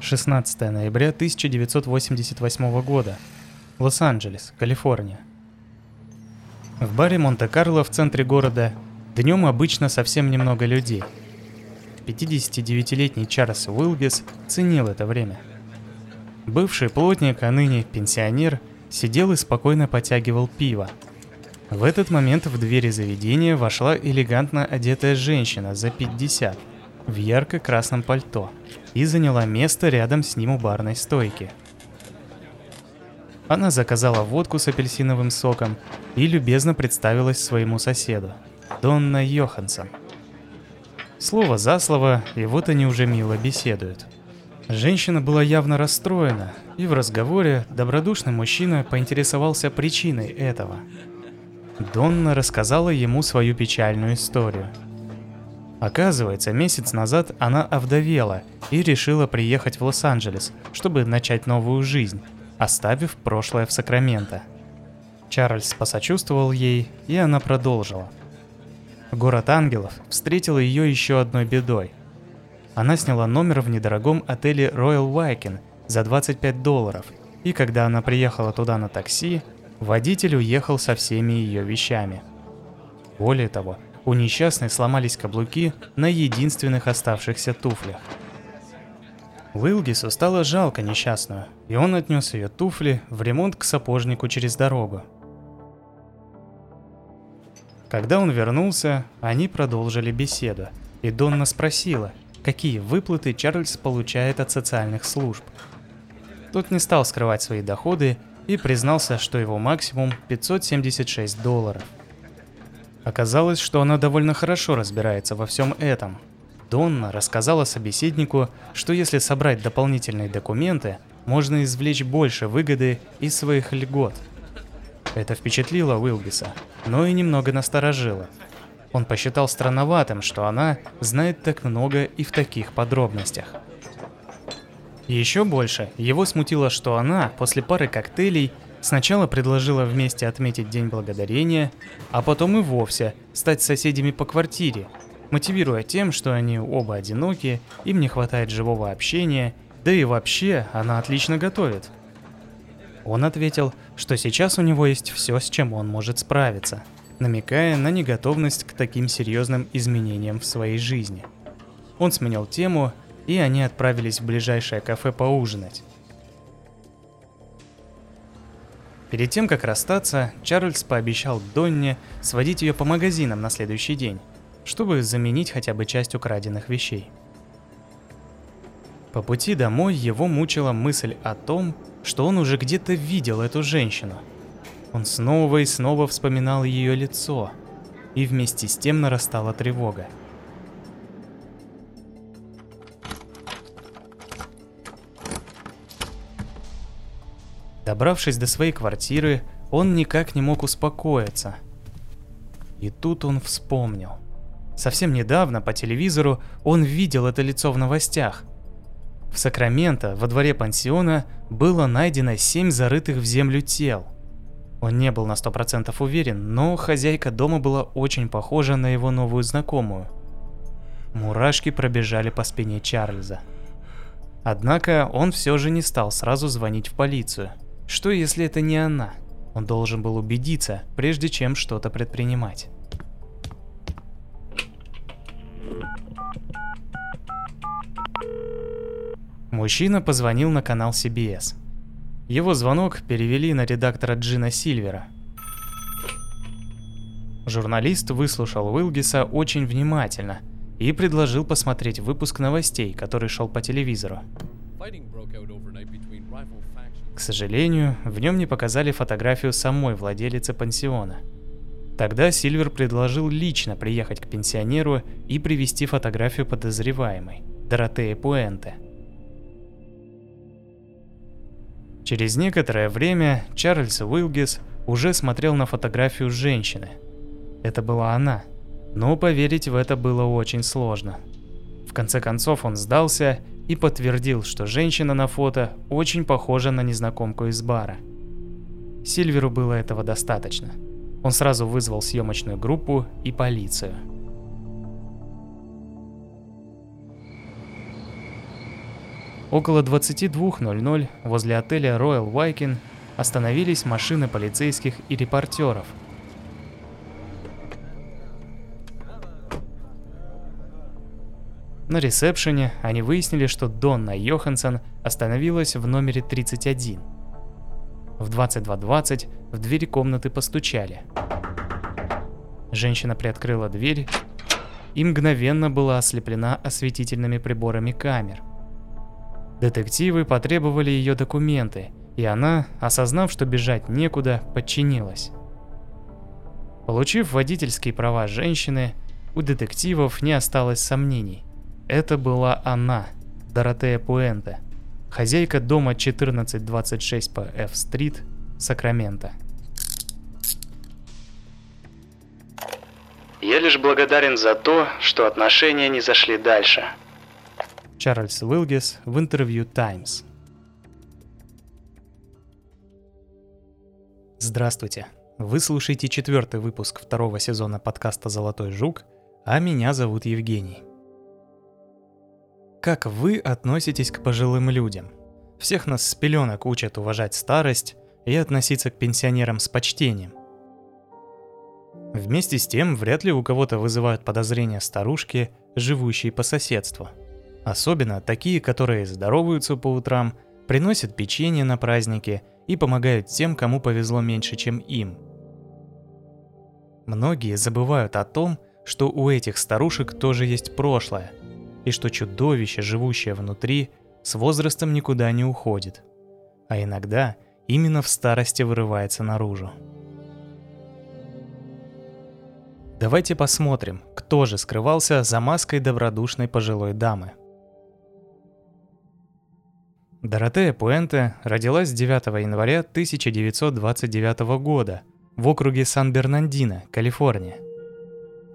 16 ноября 1988 года. Лос-Анджелес, Калифорния. В баре Монте-Карло в центре города днем обычно совсем немного людей. 59-летний Чарльз Уилгис ценил это время. Бывший плотник, а ныне пенсионер, сидел и спокойно потягивал пиво. В этот момент в двери заведения вошла элегантно одетая женщина за 50 в ярко-красном пальто и заняла место рядом с ним у барной стойки. Она заказала водку с апельсиновым соком и любезно представилась своему соседу, Донна Йоханссон. Слово за слово, и вот они уже мило беседуют. Женщина была явно расстроена, и в разговоре добродушный мужчина поинтересовался причиной этого. Донна рассказала ему свою печальную историю – Оказывается, месяц назад она овдовела и решила приехать в Лос-Анджелес, чтобы начать новую жизнь, оставив прошлое в Сакраменто. Чарльз посочувствовал ей, и она продолжила. Город ангелов встретил ее еще одной бедой. Она сняла номер в недорогом отеле Royal Viking за 25 долларов, и когда она приехала туда на такси, водитель уехал со всеми ее вещами. Более того, у несчастной сломались каблуки на единственных оставшихся туфлях. Уилгису стало жалко несчастную, и он отнес ее туфли в ремонт к сапожнику через дорогу. Когда он вернулся, они продолжили беседу, и Донна спросила, какие выплаты Чарльз получает от социальных служб. Тот не стал скрывать свои доходы и признался, что его максимум 576 долларов. Оказалось, что она довольно хорошо разбирается во всем этом. Донна рассказала собеседнику, что если собрать дополнительные документы, можно извлечь больше выгоды из своих льгот. Это впечатлило Уилбиса, но и немного насторожило. Он посчитал странноватым, что она знает так много и в таких подробностях. Еще больше его смутило, что она после пары коктейлей Сначала предложила вместе отметить День Благодарения, а потом и вовсе стать соседями по квартире, мотивируя тем, что они оба одиноки, им не хватает живого общения, да и вообще она отлично готовит. Он ответил, что сейчас у него есть все, с чем он может справиться, намекая на неготовность к таким серьезным изменениям в своей жизни. Он сменил тему, и они отправились в ближайшее кафе поужинать. Перед тем, как расстаться, Чарльз пообещал Донне сводить ее по магазинам на следующий день, чтобы заменить хотя бы часть украденных вещей. По пути домой его мучила мысль о том, что он уже где-то видел эту женщину. Он снова и снова вспоминал ее лицо, и вместе с тем нарастала тревога. Добравшись до своей квартиры, он никак не мог успокоиться. И тут он вспомнил. Совсем недавно по телевизору он видел это лицо в новостях. В Сакраменто, во дворе пансиона, было найдено семь зарытых в землю тел. Он не был на сто процентов уверен, но хозяйка дома была очень похожа на его новую знакомую. Мурашки пробежали по спине Чарльза. Однако он все же не стал сразу звонить в полицию – что если это не она? Он должен был убедиться, прежде чем что-то предпринимать. Мужчина позвонил на канал CBS. Его звонок перевели на редактора Джина Сильвера. Журналист выслушал Уилгиса очень внимательно и предложил посмотреть выпуск новостей, который шел по телевизору. К сожалению, в нем не показали фотографию самой владелицы пансиона. Тогда Сильвер предложил лично приехать к пенсионеру и привести фотографию подозреваемой, Доротеи Пуэнте. Через некоторое время Чарльз Уилгис уже смотрел на фотографию женщины. Это была она, но поверить в это было очень сложно. В конце концов он сдался и подтвердил, что женщина на фото очень похожа на незнакомку из бара. Сильверу было этого достаточно. Он сразу вызвал съемочную группу и полицию. Около 22.00 возле отеля Royal Viking остановились машины полицейских и репортеров. На ресепшене они выяснили, что Донна Йоханссон остановилась в номере 31. В 22.20 в двери комнаты постучали. Женщина приоткрыла дверь и мгновенно была ослеплена осветительными приборами камер. Детективы потребовали ее документы, и она, осознав, что бежать некуда, подчинилась. Получив водительские права женщины, у детективов не осталось сомнений. Это была она, Доротея Пуэнте, хозяйка дома 1426 по F-стрит, Сакраменто. Я лишь благодарен за то, что отношения не зашли дальше. Чарльз Уилгес в интервью Times. Здравствуйте. Вы слушаете четвертый выпуск второго сезона подкаста «Золотой жук», а меня зовут Евгений. Как вы относитесь к пожилым людям? Всех нас с пеленок учат уважать старость и относиться к пенсионерам с почтением. Вместе с тем, вряд ли у кого-то вызывают подозрения старушки, живущие по соседству – Особенно такие, которые здороваются по утрам, приносят печенье на праздники и помогают тем, кому повезло меньше, чем им. Многие забывают о том, что у этих старушек тоже есть прошлое, и что чудовище, живущее внутри, с возрастом никуда не уходит. А иногда именно в старости вырывается наружу. Давайте посмотрим, кто же скрывался за маской добродушной пожилой дамы. Доротея Пуэнте родилась 9 января 1929 года в округе Сан-Бернандино, Калифорния.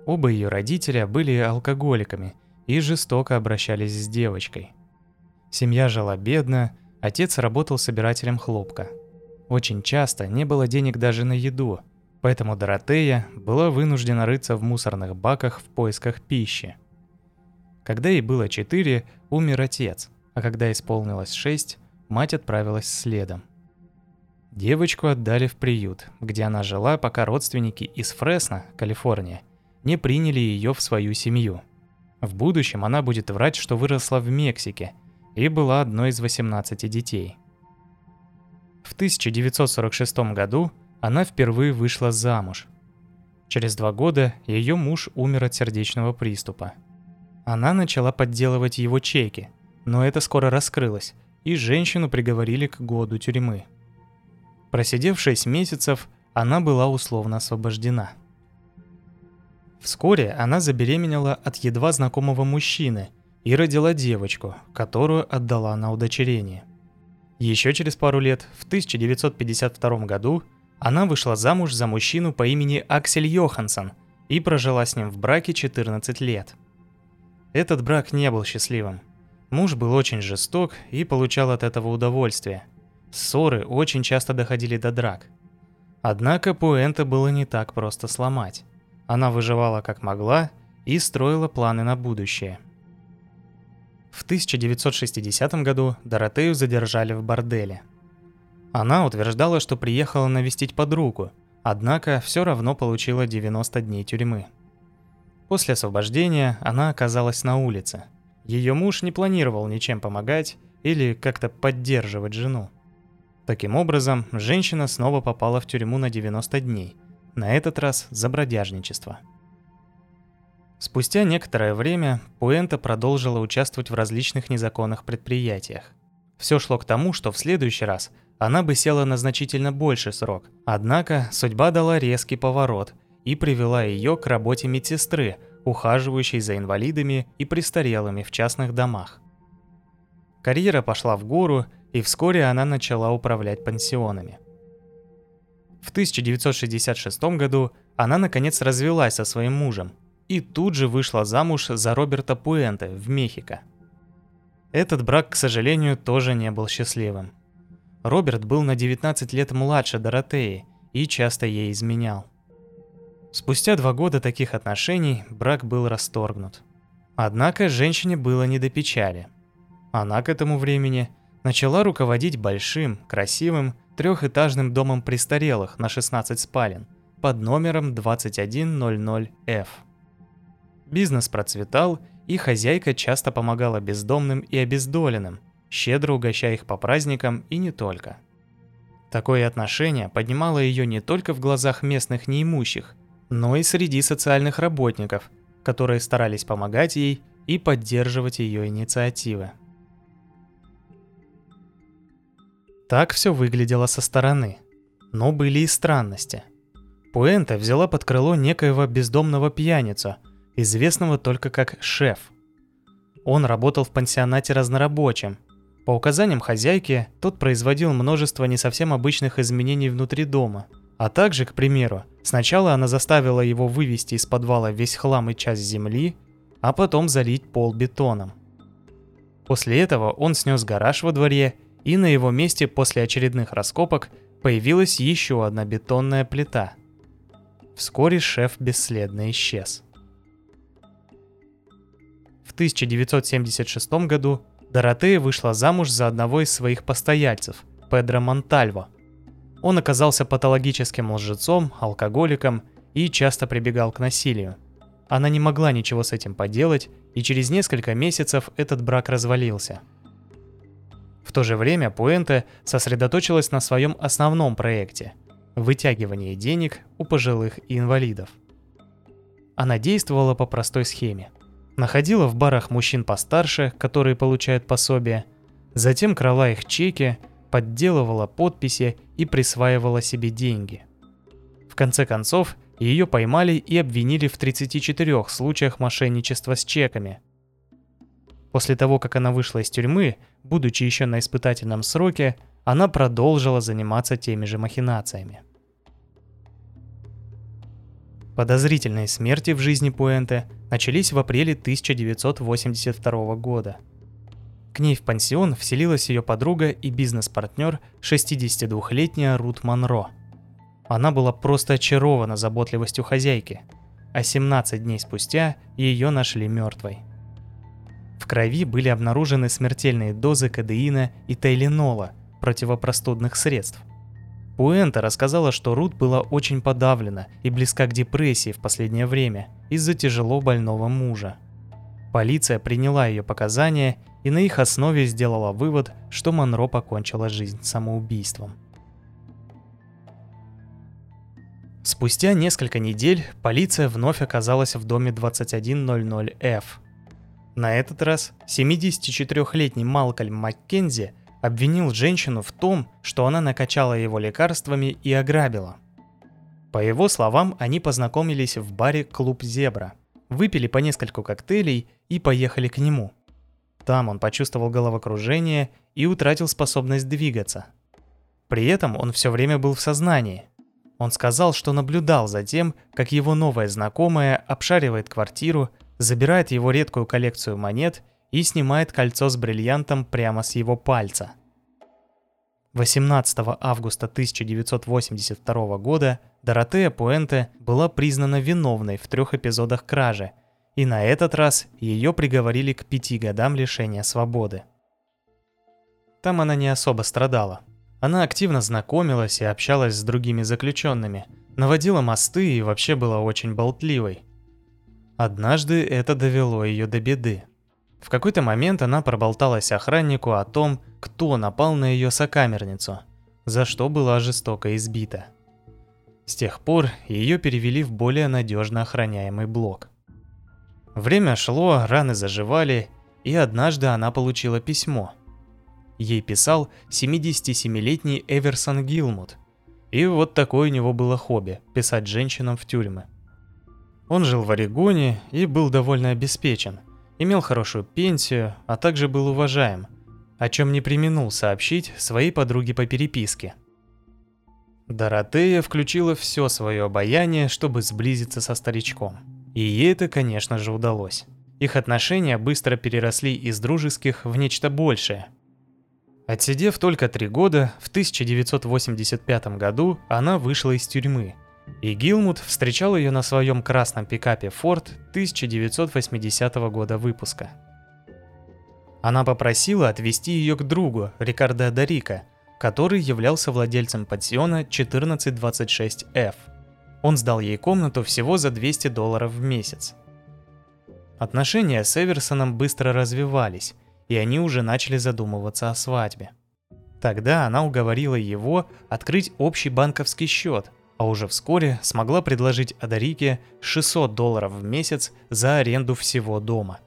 Оба ее родителя были алкоголиками и жестоко обращались с девочкой. Семья жила бедно, отец работал собирателем хлопка. Очень часто не было денег даже на еду, поэтому Доротея была вынуждена рыться в мусорных баках в поисках пищи. Когда ей было 4, умер отец – а когда исполнилось шесть, мать отправилась следом. Девочку отдали в приют, где она жила, пока родственники из Фресно, Калифорния, не приняли ее в свою семью. В будущем она будет врать, что выросла в Мексике и была одной из 18 детей. В 1946 году она впервые вышла замуж. Через два года ее муж умер от сердечного приступа. Она начала подделывать его чеки – но это скоро раскрылось, и женщину приговорили к году тюрьмы. Просидев 6 месяцев, она была условно освобождена. Вскоре она забеременела от едва знакомого мужчины и родила девочку, которую отдала на удочерение. Еще через пару лет, в 1952 году, она вышла замуж за мужчину по имени Аксель Йоханссон и прожила с ним в браке 14 лет. Этот брак не был счастливым – Муж был очень жесток и получал от этого удовольствие. Ссоры очень часто доходили до драк. Однако Пуэнта было не так просто сломать. Она выживала как могла и строила планы на будущее. В 1960 году Доротею задержали в борделе. Она утверждала, что приехала навестить подругу, однако все равно получила 90 дней тюрьмы. После освобождения она оказалась на улице – ее муж не планировал ничем помогать или как-то поддерживать жену. Таким образом, женщина снова попала в тюрьму на 90 дней, на этот раз за бродяжничество. Спустя некоторое время Пуэнта продолжила участвовать в различных незаконных предприятиях. Все шло к тому, что в следующий раз она бы села на значительно больший срок. Однако судьба дала резкий поворот и привела ее к работе медсестры – ухаживающей за инвалидами и престарелыми в частных домах. Карьера пошла в гору, и вскоре она начала управлять пансионами. В 1966 году она наконец развелась со своим мужем и тут же вышла замуж за Роберта Пуэнте в Мехико. Этот брак, к сожалению, тоже не был счастливым. Роберт был на 19 лет младше Доротеи и часто ей изменял. Спустя два года таких отношений брак был расторгнут. Однако женщине было не до печали. Она к этому времени начала руководить большим, красивым, трехэтажным домом престарелых на 16 спален под номером 2100F. Бизнес процветал, и хозяйка часто помогала бездомным и обездоленным, щедро угощая их по праздникам и не только. Такое отношение поднимало ее не только в глазах местных неимущих, но и среди социальных работников, которые старались помогать ей и поддерживать ее инициативы. Так все выглядело со стороны. Но были и странности. Пуэнта взяла под крыло некоего бездомного пьяницу, известного только как шеф. Он работал в пансионате разнорабочим. По указаниям хозяйки, тот производил множество не совсем обычных изменений внутри дома. А также, к примеру, сначала она заставила его вывести из подвала весь хлам и часть земли, а потом залить пол бетоном. После этого он снес гараж во дворе и на его месте после очередных раскопок появилась еще одна бетонная плита. Вскоре шеф бесследно исчез. В 1976 году Доротея вышла замуж за одного из своих постояльцев, Педро Монтальво. Он оказался патологическим лжецом, алкоголиком и часто прибегал к насилию. Она не могла ничего с этим поделать, и через несколько месяцев этот брак развалился – то же время Пуэнте сосредоточилась на своем основном проекте – вытягивании денег у пожилых и инвалидов. Она действовала по простой схеме. Находила в барах мужчин постарше, которые получают пособие, затем крала их чеки, подделывала подписи и присваивала себе деньги. В конце концов, ее поймали и обвинили в 34 случаях мошенничества с чеками – После того, как она вышла из тюрьмы, будучи еще на испытательном сроке, она продолжила заниматься теми же махинациями. Подозрительные смерти в жизни Пуэнте начались в апреле 1982 года. К ней в пансион вселилась ее подруга и бизнес-партнер 62-летняя Рут Монро. Она была просто очарована заботливостью хозяйки, а 17 дней спустя ее нашли мертвой – в крови были обнаружены смертельные дозы кадеина и тайленола, противопростудных средств. Пуэнта рассказала, что Рут была очень подавлена и близка к депрессии в последнее время из-за тяжело больного мужа. Полиция приняла ее показания и на их основе сделала вывод, что Монро покончила жизнь самоубийством. Спустя несколько недель полиция вновь оказалась в доме 2100F – на этот раз 74-летний Малкольм Маккензи обвинил женщину в том, что она накачала его лекарствами и ограбила. По его словам, они познакомились в баре «Клуб Зебра», выпили по нескольку коктейлей и поехали к нему. Там он почувствовал головокружение и утратил способность двигаться. При этом он все время был в сознании. Он сказал, что наблюдал за тем, как его новая знакомая обшаривает квартиру, забирает его редкую коллекцию монет и снимает кольцо с бриллиантом прямо с его пальца. 18 августа 1982 года Доротея Пуэнте была признана виновной в трех эпизодах кражи, и на этот раз ее приговорили к пяти годам лишения свободы. Там она не особо страдала. Она активно знакомилась и общалась с другими заключенными, наводила мосты и вообще была очень болтливой – Однажды это довело ее до беды. В какой-то момент она проболталась охраннику о том, кто напал на ее сокамерницу, за что была жестоко избита. С тех пор ее перевели в более надежно охраняемый блок. Время шло, раны заживали, и однажды она получила письмо. Ей писал 77-летний Эверсон Гилмут. И вот такое у него было хобби – писать женщинам в тюрьмы. Он жил в Орегоне и был довольно обеспечен, имел хорошую пенсию, а также был уважаем, о чем не применул сообщить своей подруге по переписке. Доротея включила все свое обаяние, чтобы сблизиться со старичком. И ей это, конечно же, удалось. Их отношения быстро переросли из дружеских в нечто большее. Отсидев только три года, в 1985 году она вышла из тюрьмы – и Гилмут встречал ее на своем красном пикапе Ford 1980 года выпуска. Она попросила отвезти ее к другу, Рикардо Дарика, который являлся владельцем пансиона 1426F. Он сдал ей комнату всего за 200 долларов в месяц. Отношения с Эверсоном быстро развивались, и они уже начали задумываться о свадьбе. Тогда она уговорила его открыть общий банковский счет, а уже вскоре смогла предложить Адарике 600 долларов в месяц за аренду всего дома.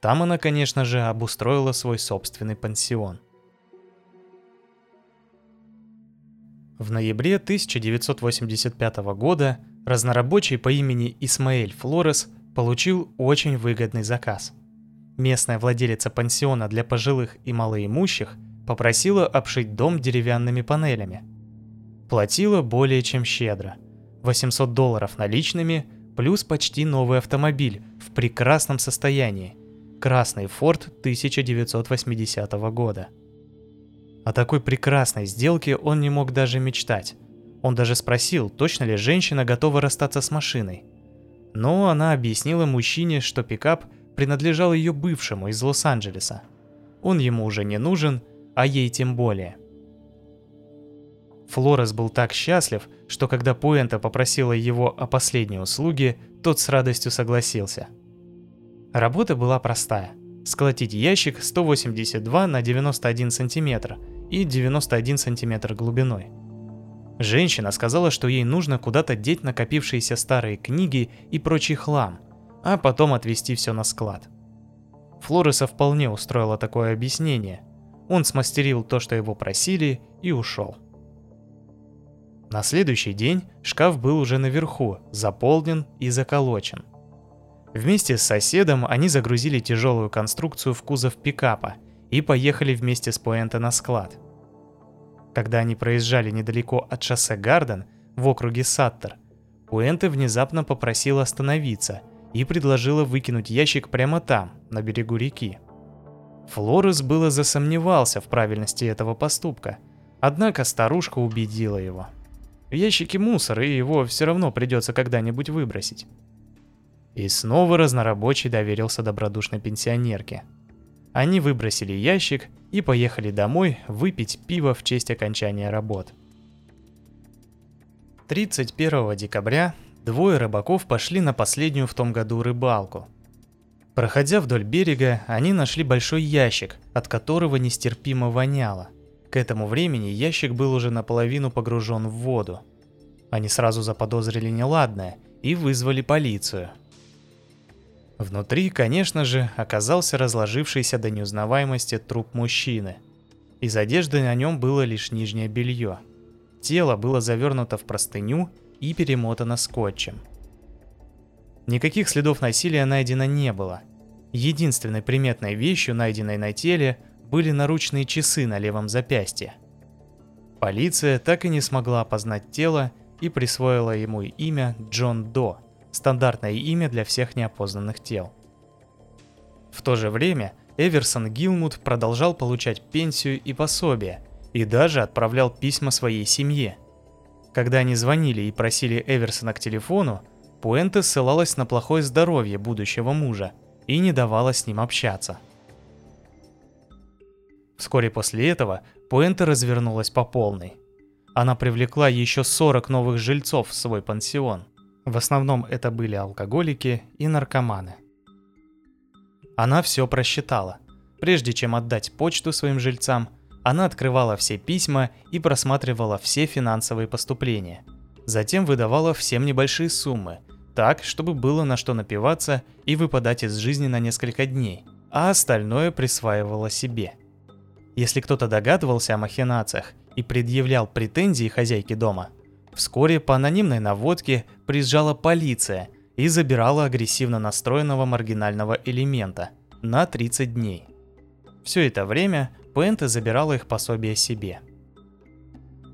Там она, конечно же, обустроила свой собственный пансион. В ноябре 1985 года разнорабочий по имени Исмаэль Флорес получил очень выгодный заказ. Местная владелица пансиона для пожилых и малоимущих попросила обшить дом деревянными панелями. Платила более чем щедро. 800 долларов наличными плюс почти новый автомобиль в прекрасном состоянии. Красный Ford 1980 года – о такой прекрасной сделке он не мог даже мечтать. Он даже спросил, точно ли женщина готова расстаться с машиной. Но она объяснила мужчине, что пикап принадлежал ее бывшему из Лос-Анджелеса. Он ему уже не нужен, а ей тем более. Флорес был так счастлив, что когда Пуэнта попросила его о последней услуге, тот с радостью согласился. Работа была простая – сколотить ящик 182 на 91 сантиметра – и 91 сантиметр глубиной. Женщина сказала, что ей нужно куда-то деть накопившиеся старые книги и прочий хлам, а потом отвезти все на склад. Флореса вполне устроило такое объяснение. Он смастерил то, что его просили, и ушел. На следующий день шкаф был уже наверху, заполнен и заколочен. Вместе с соседом они загрузили тяжелую конструкцию в кузов пикапа – и поехали вместе с Пуэнто на склад. Когда они проезжали недалеко от шоссе Гарден в округе Саттер, Пуэнте внезапно попросила остановиться и предложила выкинуть ящик прямо там, на берегу реки. Флорес было засомневался в правильности этого поступка, однако старушка убедила его. В ящике мусор, и его все равно придется когда-нибудь выбросить. И снова разнорабочий доверился добродушной пенсионерке – они выбросили ящик и поехали домой выпить пиво в честь окончания работ. 31 декабря двое рыбаков пошли на последнюю в том году рыбалку. Проходя вдоль берега, они нашли большой ящик, от которого нестерпимо воняло. К этому времени ящик был уже наполовину погружен в воду. Они сразу заподозрили неладное и вызвали полицию – Внутри, конечно же, оказался разложившийся до неузнаваемости труп мужчины. Из одежды на нем было лишь нижнее белье. Тело было завернуто в простыню и перемотано скотчем. Никаких следов насилия найдено не было. Единственной приметной вещью, найденной на теле, были наручные часы на левом запястье. Полиция так и не смогла опознать тело и присвоила ему имя Джон До – стандартное имя для всех неопознанных тел. В то же время Эверсон Гилмут продолжал получать пенсию и пособие, и даже отправлял письма своей семье. Когда они звонили и просили Эверсона к телефону, Пуэнте ссылалась на плохое здоровье будущего мужа и не давала с ним общаться. Вскоре после этого Пуэнте развернулась по полной. Она привлекла еще 40 новых жильцов в свой пансион – в основном это были алкоголики и наркоманы. Она все просчитала. Прежде чем отдать почту своим жильцам, она открывала все письма и просматривала все финансовые поступления. Затем выдавала всем небольшие суммы, так, чтобы было на что напиваться и выпадать из жизни на несколько дней, а остальное присваивала себе. Если кто-то догадывался о махинациях и предъявлял претензии хозяйке дома, Вскоре по анонимной наводке приезжала полиция и забирала агрессивно настроенного маргинального элемента на 30 дней. Все это время Пенте забирала их пособие себе.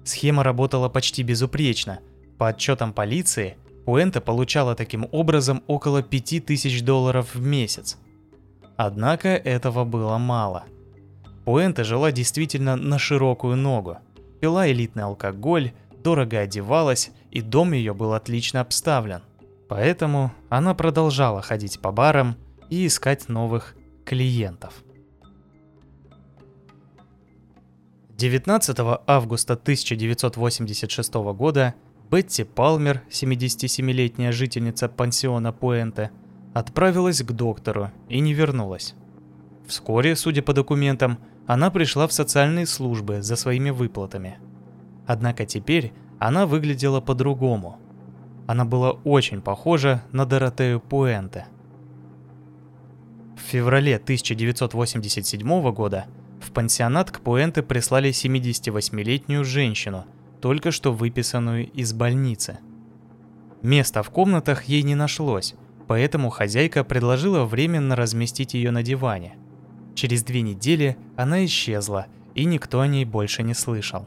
Схема работала почти безупречно. По отчетам полиции, Пуэнте получала таким образом около 5000 долларов в месяц. Однако этого было мало. Пуэнте жила действительно на широкую ногу. Пила элитный алкоголь, дорого одевалась, и дом ее был отлично обставлен. Поэтому она продолжала ходить по барам и искать новых клиентов. 19 августа 1986 года Бетти Палмер, 77-летняя жительница пансиона Пуэнте, отправилась к доктору и не вернулась. Вскоре, судя по документам, она пришла в социальные службы за своими выплатами. Однако теперь она выглядела по-другому. Она была очень похожа на Доротею Пуэнте. В феврале 1987 года в пансионат к Пуэнте прислали 78-летнюю женщину – только что выписанную из больницы. Места в комнатах ей не нашлось, поэтому хозяйка предложила временно разместить ее на диване. Через две недели она исчезла, и никто о ней больше не слышал.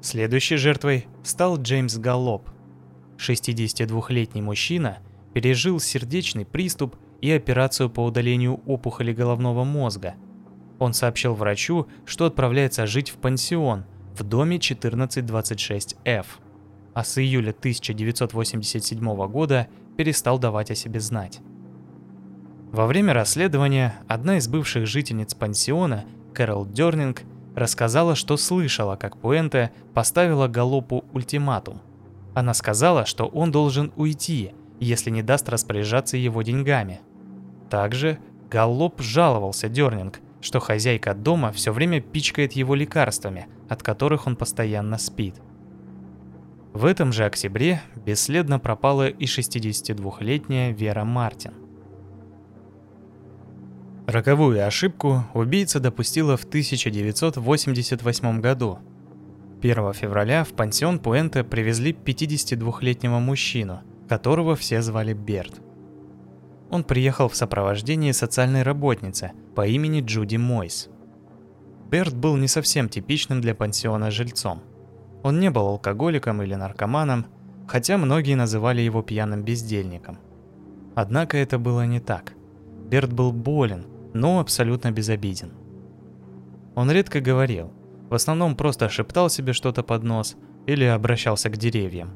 Следующей жертвой стал Джеймс Галлоп. 62-летний мужчина пережил сердечный приступ и операцию по удалению опухоли головного мозга. Он сообщил врачу, что отправляется жить в пансион – в доме 1426F, а с июля 1987 года перестал давать о себе знать. Во время расследования одна из бывших жительниц пансиона, Кэрол Дёрнинг, рассказала, что слышала, как Пуэнте поставила Галопу ультиматум. Она сказала, что он должен уйти, если не даст распоряжаться его деньгами. Также Галлоп жаловался Дёрнинг, что хозяйка дома все время пичкает его лекарствами, от которых он постоянно спит. В этом же октябре бесследно пропала и 62-летняя Вера Мартин. Роковую ошибку убийца допустила в 1988 году. 1 февраля в пансион Пуэнте привезли 52-летнего мужчину, которого все звали Берт. Он приехал в сопровождении социальной работницы по имени Джуди Мойс. Берт был не совсем типичным для пансиона жильцом. Он не был алкоголиком или наркоманом, хотя многие называли его пьяным бездельником. Однако это было не так. Берт был болен, но абсолютно безобиден. Он редко говорил, в основном просто шептал себе что-то под нос или обращался к деревьям.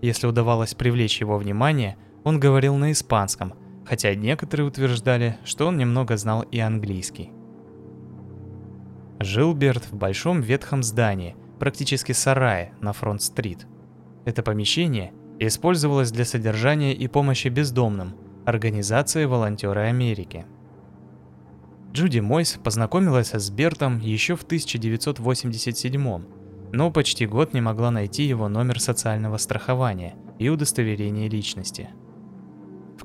Если удавалось привлечь его внимание, он говорил на испанском, хотя некоторые утверждали, что он немного знал и английский. Жил Берт в большом ветхом здании, практически сарае на Фронт-стрит. Это помещение использовалось для содержания и помощи бездомным, организации «Волонтеры Америки». Джуди Мойс познакомилась с Бертом еще в 1987 но почти год не могла найти его номер социального страхования и удостоверение личности –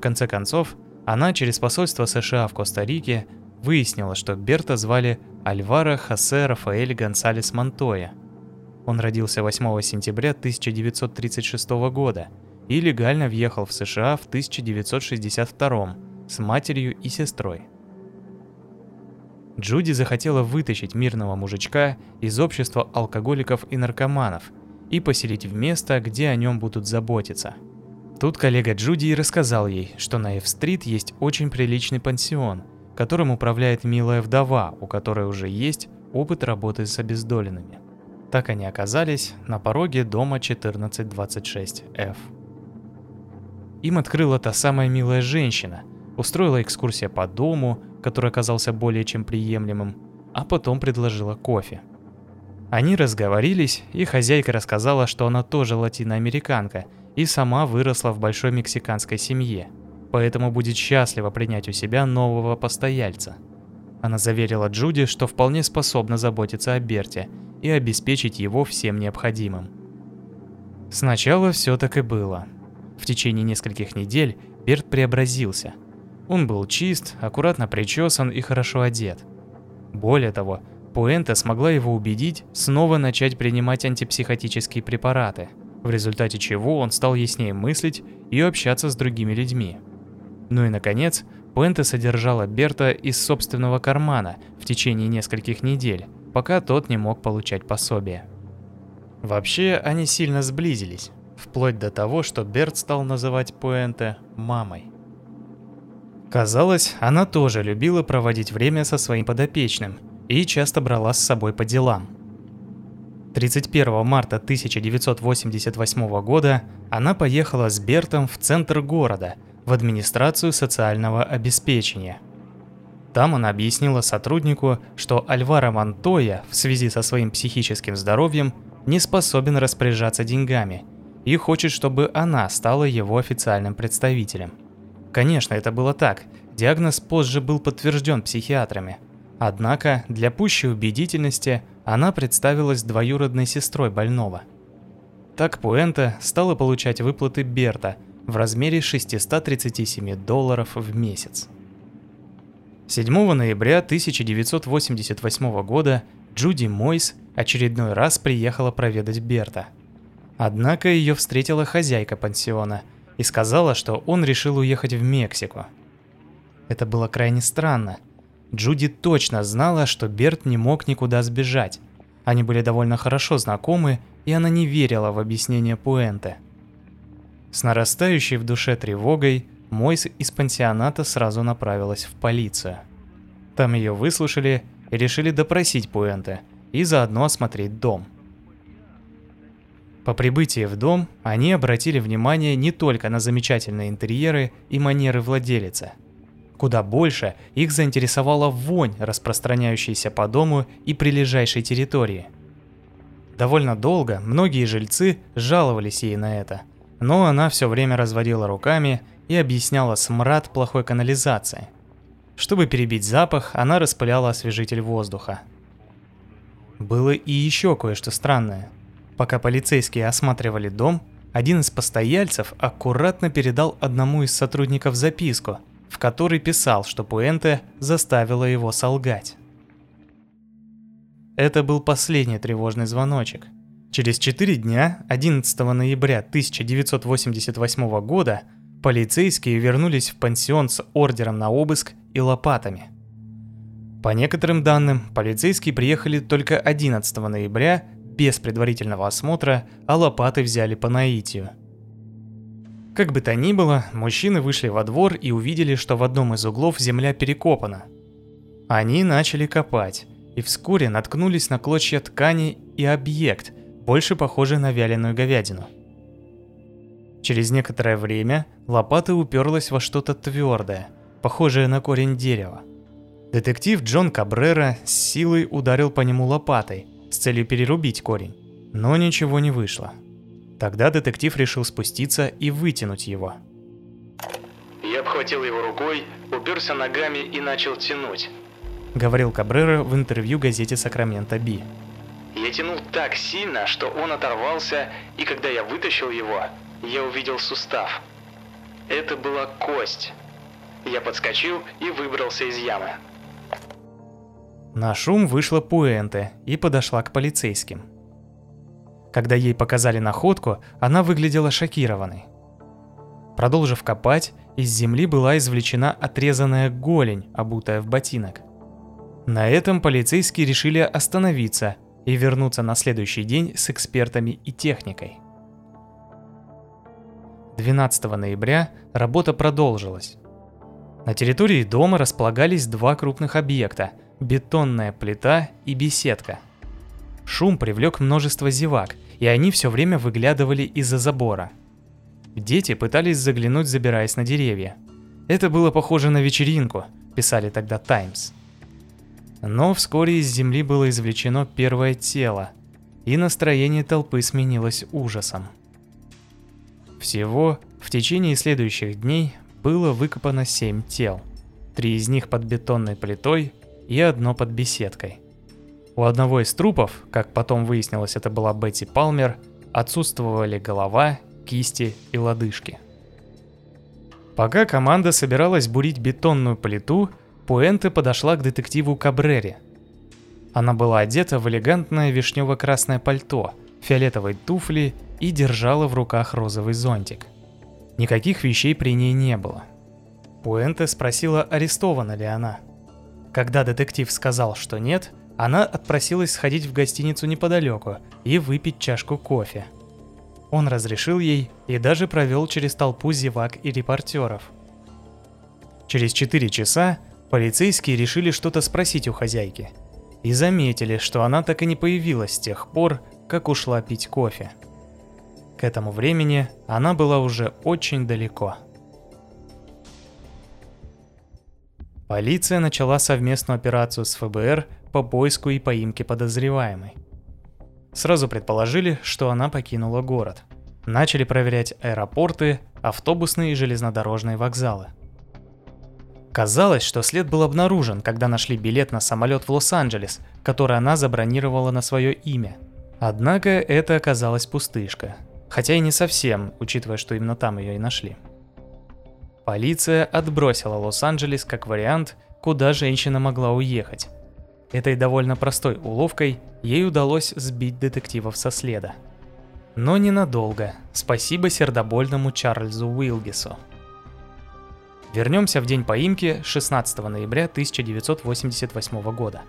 в конце концов, она через посольство США в Коста-Рике выяснила, что Берта звали Альваро Хосе Рафаэль Гонсалес Монтоя. Он родился 8 сентября 1936 года и легально въехал в США в 1962 с матерью и сестрой. Джуди захотела вытащить мирного мужичка из общества алкоголиков и наркоманов и поселить в место, где о нем будут заботиться – Тут коллега Джуди и рассказал ей, что на F-стрит есть очень приличный пансион, которым управляет милая вдова, у которой уже есть опыт работы с обездоленными. Так они оказались на пороге дома 1426F. Им открыла та самая милая женщина, устроила экскурсия по дому, который оказался более чем приемлемым, а потом предложила кофе. Они разговорились, и хозяйка рассказала, что она тоже латиноамериканка – и сама выросла в большой мексиканской семье, поэтому будет счастлива принять у себя нового постояльца. Она заверила Джуди, что вполне способна заботиться о Берте и обеспечить его всем необходимым. Сначала все так и было. В течение нескольких недель Берт преобразился. Он был чист, аккуратно причесан и хорошо одет. Более того, Пуэнта смогла его убедить снова начать принимать антипсихотические препараты – в результате чего он стал яснее мыслить и общаться с другими людьми. Ну и наконец, Пуэнте содержала Берта из собственного кармана в течение нескольких недель, пока тот не мог получать пособие. Вообще, они сильно сблизились, вплоть до того, что Берт стал называть Пуэнте «мамой». Казалось, она тоже любила проводить время со своим подопечным и часто брала с собой по делам – 31 марта 1988 года она поехала с Бертом в центр города, в администрацию социального обеспечения. Там она объяснила сотруднику, что Альваро Монтоя в связи со своим психическим здоровьем не способен распоряжаться деньгами и хочет, чтобы она стала его официальным представителем. Конечно, это было так. Диагноз позже был подтвержден психиатрами. Однако, для пущей убедительности, она представилась двоюродной сестрой больного. Так Пуэнта стала получать выплаты Берта в размере 637 долларов в месяц. 7 ноября 1988 года Джуди Мойс очередной раз приехала проведать Берта. Однако ее встретила хозяйка пансиона и сказала, что он решил уехать в Мексику. Это было крайне странно. Джуди точно знала, что Берт не мог никуда сбежать. Они были довольно хорошо знакомы, и она не верила в объяснение Пуэнте. С нарастающей в душе тревогой Мойс из пансионата сразу направилась в полицию. Там ее выслушали и решили допросить Пуэнте и заодно осмотреть дом. По прибытии в дом они обратили внимание не только на замечательные интерьеры и манеры владелицы. Куда больше их заинтересовала вонь, распространяющаяся по дому и прилежащей территории. Довольно долго многие жильцы жаловались ей на это, но она все время разводила руками и объясняла смрад плохой канализации. Чтобы перебить запах, она распыляла освежитель воздуха. Было и еще кое-что странное. Пока полицейские осматривали дом, один из постояльцев аккуратно передал одному из сотрудников записку, в которой писал, что Пуэнте заставила его солгать. Это был последний тревожный звоночек. Через 4 дня, 11 ноября 1988 года, Полицейские вернулись в пансион с ордером на обыск и лопатами. По некоторым данным, полицейские приехали только 11 ноября без предварительного осмотра, а лопаты взяли по наитию. Как бы то ни было, мужчины вышли во двор и увидели, что в одном из углов земля перекопана. Они начали копать, и вскоре наткнулись на клочья ткани и объект, больше похожий на вяленую говядину – Через некоторое время лопата уперлась во что-то твердое, похожее на корень дерева. Детектив Джон Кабрера с силой ударил по нему лопатой с целью перерубить корень, но ничего не вышло. Тогда детектив решил спуститься и вытянуть его. Я обхватил его рукой, уперся ногами и начал тянуть. Говорил Кабрера в интервью газете «Сакраменто Би». Я тянул так сильно, что он оторвался, и когда я вытащил его, я увидел сустав. Это была кость. Я подскочил и выбрался из ямы. На шум вышла Пуэнте и подошла к полицейским. Когда ей показали находку, она выглядела шокированной. Продолжив копать, из земли была извлечена отрезанная голень, обутая в ботинок. На этом полицейские решили остановиться и вернуться на следующий день с экспертами и техникой. 12 ноября работа продолжилась. На территории дома располагались два крупных объекта – бетонная плита и беседка. Шум привлек множество зевак, и они все время выглядывали из-за забора. Дети пытались заглянуть, забираясь на деревья. Это было похоже на вечеринку, писали тогда «Таймс». Но вскоре из земли было извлечено первое тело, и настроение толпы сменилось ужасом. Всего в течение следующих дней было выкопано 7 тел. Три из них под бетонной плитой и одно под беседкой. У одного из трупов, как потом выяснилось, это была Бетти Палмер, отсутствовали голова, кисти и лодыжки. Пока команда собиралась бурить бетонную плиту, Пуэнте подошла к детективу Кабрере. Она была одета в элегантное вишнево-красное пальто, фиолетовые туфли и держала в руках розовый зонтик. Никаких вещей при ней не было. Пуэнте спросила, арестована ли она. Когда детектив сказал, что нет, она отпросилась сходить в гостиницу неподалеку и выпить чашку кофе. Он разрешил ей и даже провел через толпу зевак и репортеров. Через 4 часа полицейские решили что-то спросить у хозяйки и заметили, что она так и не появилась с тех пор, как ушла пить кофе. К этому времени она была уже очень далеко. Полиция начала совместную операцию с ФБР по поиску и поимке подозреваемой. Сразу предположили, что она покинула город. Начали проверять аэропорты, автобусные и железнодорожные вокзалы. Казалось, что след был обнаружен, когда нашли билет на самолет в Лос-Анджелес, который она забронировала на свое имя. Однако это оказалась пустышка. Хотя и не совсем, учитывая, что именно там ее и нашли. Полиция отбросила Лос-Анджелес как вариант, куда женщина могла уехать. Этой довольно простой уловкой ей удалось сбить детективов со следа. Но ненадолго. Спасибо сердобольному Чарльзу Уилгису. Вернемся в день поимки 16 ноября 1988 года.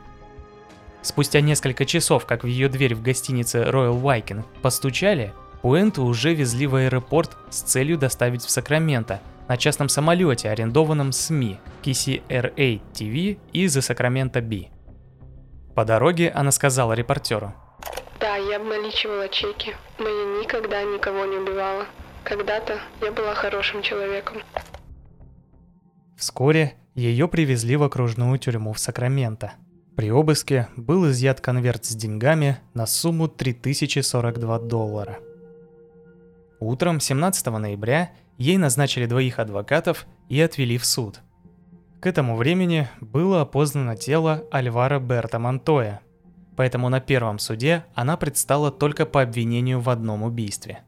Спустя несколько часов, как в ее дверь в гостинице Royal Viking постучали, Пуэнту уже везли в аэропорт с целью доставить в Сакраменто – на частном самолете, арендованном СМИ KCRA TV из Сакрамента Би. По дороге она сказала репортеру. Да, я обналичивала чеки, но я никогда никого не убивала. Когда-то я была хорошим человеком. Вскоре ее привезли в окружную тюрьму в Сакраменто. При обыске был изъят конверт с деньгами на сумму 3042 доллара. Утром 17 ноября ей назначили двоих адвокатов и отвели в суд. К этому времени было опознано тело Альвара Берта Монтоя, поэтому на первом суде она предстала только по обвинению в одном убийстве.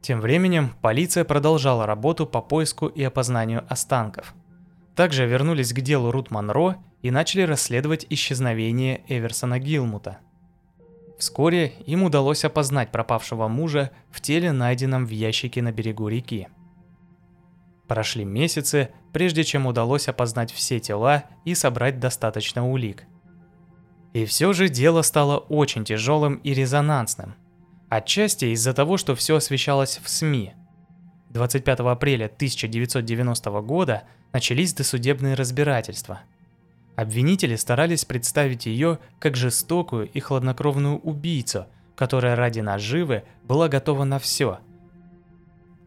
Тем временем полиция продолжала работу по поиску и опознанию останков. Также вернулись к делу Рут Монро и начали расследовать исчезновение Эверсона Гилмута – Вскоре им удалось опознать пропавшего мужа в теле, найденном в ящике на берегу реки. Прошли месяцы, прежде чем удалось опознать все тела и собрать достаточно улик. И все же дело стало очень тяжелым и резонансным. Отчасти из-за того, что все освещалось в СМИ. 25 апреля 1990 года начались досудебные разбирательства – Обвинители старались представить ее как жестокую и хладнокровную убийцу, которая ради наживы была готова на все.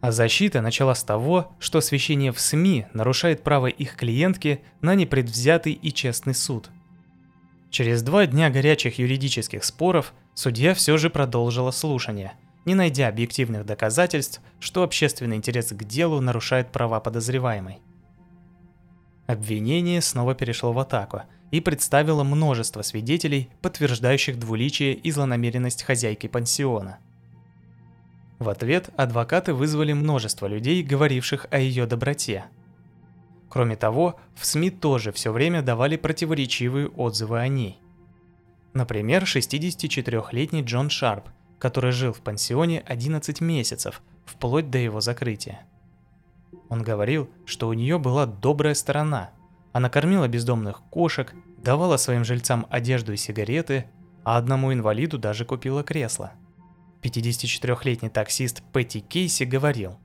А защита начала с того, что освещение в СМИ нарушает право их клиентки на непредвзятый и честный суд. Через два дня горячих юридических споров судья все же продолжила слушание, не найдя объективных доказательств, что общественный интерес к делу нарушает права подозреваемой. Обвинение снова перешло в атаку и представило множество свидетелей, подтверждающих двуличие и злонамеренность хозяйки пансиона. В ответ адвокаты вызвали множество людей, говоривших о ее доброте. Кроме того, в СМИ тоже все время давали противоречивые отзывы о ней. Например, 64-летний Джон Шарп, который жил в пансионе 11 месяцев, вплоть до его закрытия. Он говорил, что у нее была добрая сторона. Она кормила бездомных кошек, давала своим жильцам одежду и сигареты, а одному инвалиду даже купила кресло. 54-летний таксист Пэтти Кейси говорил.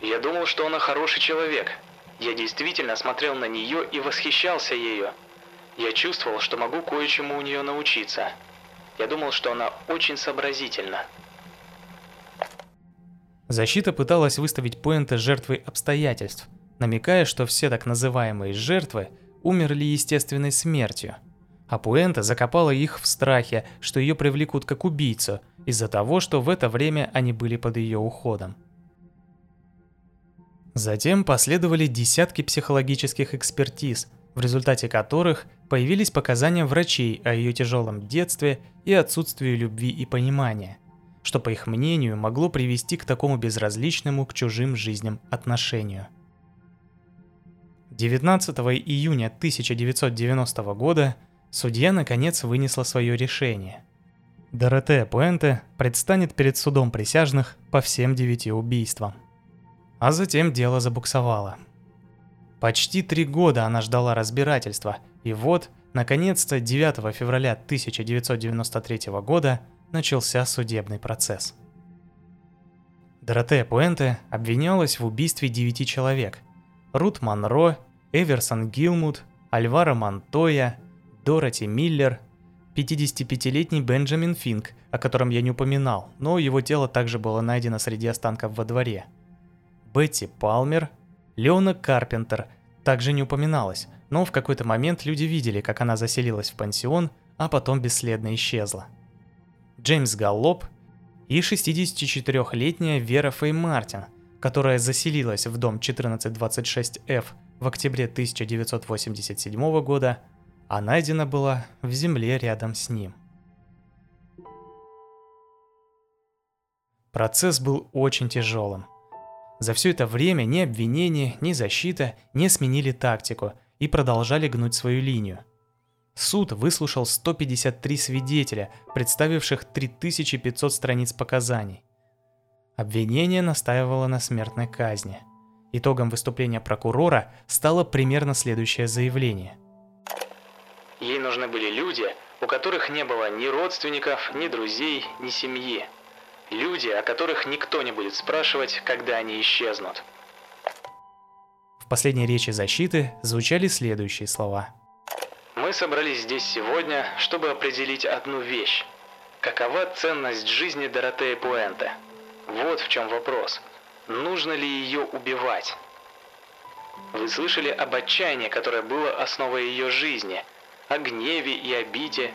«Я думал, что она хороший человек. Я действительно смотрел на нее и восхищался ею. Я чувствовал, что могу кое-чему у нее научиться. Я думал, что она очень сообразительна. Защита пыталась выставить Пуэнте жертвой обстоятельств, намекая, что все так называемые жертвы умерли естественной смертью. А Пуэнте закопала их в страхе, что ее привлекут как убийцу, из-за того, что в это время они были под ее уходом. Затем последовали десятки психологических экспертиз, в результате которых появились показания врачей о ее тяжелом детстве и отсутствии любви и понимания что, по их мнению, могло привести к такому безразличному к чужим жизням отношению. 19 июня 1990 года судья наконец вынесла свое решение. Дороте Пуэнте предстанет перед судом присяжных по всем девяти убийствам. А затем дело забуксовало. Почти три года она ждала разбирательства, и вот, наконец-то 9 февраля 1993 года начался судебный процесс. Доротея Пуэнте обвинялась в убийстве девяти человек. Рут Монро, Эверсон Гилмут, Альваро Монтоя, Дороти Миллер, 55-летний Бенджамин Финк, о котором я не упоминал, но его тело также было найдено среди останков во дворе. Бетти Палмер, Леона Карпентер, также не упоминалось, но в какой-то момент люди видели, как она заселилась в пансион, а потом бесследно исчезла. Джеймс Галлоп и 64-летняя Вера Фэй Мартин, которая заселилась в дом 1426F в октябре 1987 года, а найдена была в земле рядом с ним. Процесс был очень тяжелым. За все это время ни обвинение, ни защита не сменили тактику и продолжали гнуть свою линию. Суд выслушал 153 свидетеля, представивших 3500 страниц показаний. Обвинение настаивало на смертной казни. Итогом выступления прокурора стало примерно следующее заявление. Ей нужны были люди, у которых не было ни родственников, ни друзей, ни семьи. Люди, о которых никто не будет спрашивать, когда они исчезнут. В последней речи защиты звучали следующие слова. Мы собрались здесь сегодня, чтобы определить одну вещь. Какова ценность жизни Доротеи Пуэнте? Вот в чем вопрос. Нужно ли ее убивать? Вы слышали об отчаянии, которое было основой ее жизни, о гневе и обиде,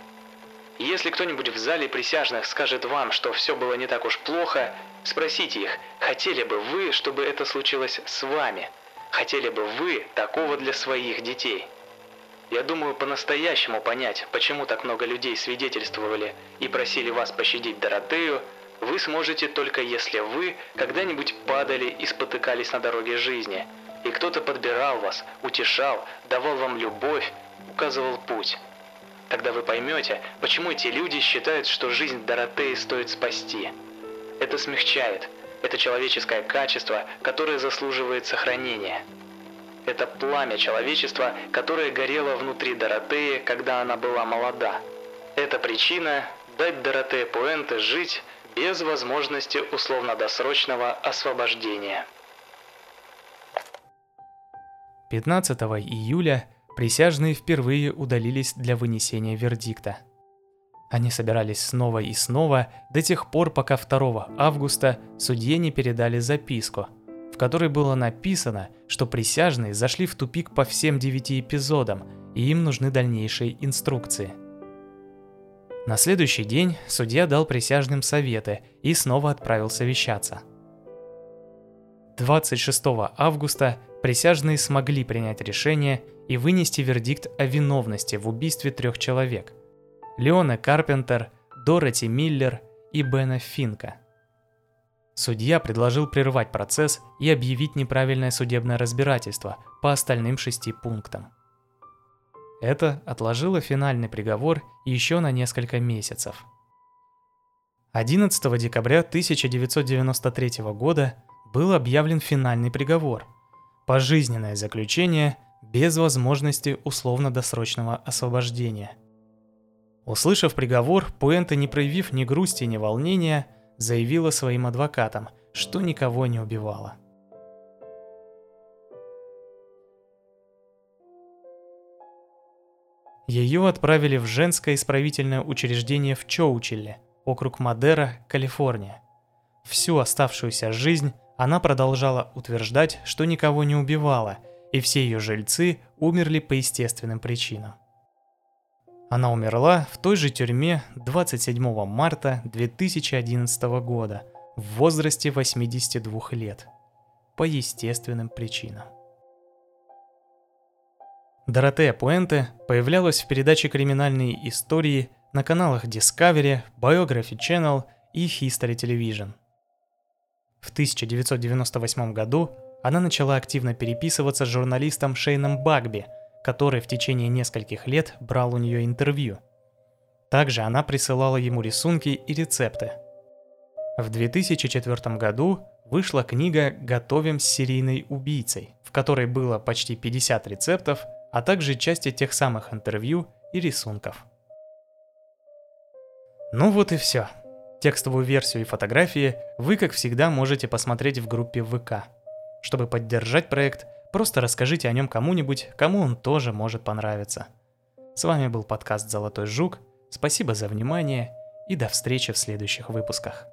если кто-нибудь в зале присяжных скажет вам, что все было не так уж плохо, спросите их, хотели бы вы, чтобы это случилось с вами? Хотели бы вы такого для своих детей? Я думаю, по-настоящему понять, почему так много людей свидетельствовали и просили вас пощадить Доротею, вы сможете только если вы когда-нибудь падали и спотыкались на дороге жизни, и кто-то подбирал вас, утешал, давал вам любовь, указывал путь. Тогда вы поймете, почему эти люди считают, что жизнь Доротеи стоит спасти. Это смягчает. Это человеческое качество, которое заслуживает сохранения. Это пламя человечества, которое горело внутри Доротеи, когда она была молода. Это причина дать Доротее Пуэнте жить без возможности условно-досрочного освобождения. 15 июля присяжные впервые удалились для вынесения вердикта. Они собирались снова и снова до тех пор, пока 2 августа судье не передали записку, в которой было написано, что присяжные зашли в тупик по всем девяти эпизодам, и им нужны дальнейшие инструкции. На следующий день судья дал присяжным советы и снова отправился вещаться. 26 августа присяжные смогли принять решение и вынести вердикт о виновности в убийстве трех человек – Леона Карпентер, Дороти Миллер и Бена Финка. Судья предложил прервать процесс и объявить неправильное судебное разбирательство по остальным шести пунктам. Это отложило финальный приговор еще на несколько месяцев. 11 декабря 1993 года был объявлен финальный приговор – пожизненное заключение без возможности условно-досрочного освобождения. Услышав приговор, Пуэнта, не проявив ни грусти, ни волнения, заявила своим адвокатам, что никого не убивала. Ее отправили в женское исправительное учреждение в Чоучилле, округ Мадера, Калифорния. Всю оставшуюся жизнь она продолжала утверждать, что никого не убивала, и все ее жильцы умерли по естественным причинам. Она умерла в той же тюрьме 27 марта 2011 года в возрасте 82 лет по естественным причинам. Доротея Пуэнте появлялась в передаче «Криминальные истории» на каналах Discovery, Biography Channel и History Television – в 1998 году она начала активно переписываться с журналистом Шейном Багби, который в течение нескольких лет брал у нее интервью. Также она присылала ему рисунки и рецепты. В 2004 году вышла книга «Готовим с серийной убийцей», в которой было почти 50 рецептов, а также части тех самых интервью и рисунков. Ну вот и все. Текстовую версию и фотографии вы, как всегда, можете посмотреть в группе ВК. Чтобы поддержать проект, просто расскажите о нем кому-нибудь, кому он тоже может понравиться. С вами был подкаст «Золотой жук». Спасибо за внимание и до встречи в следующих выпусках.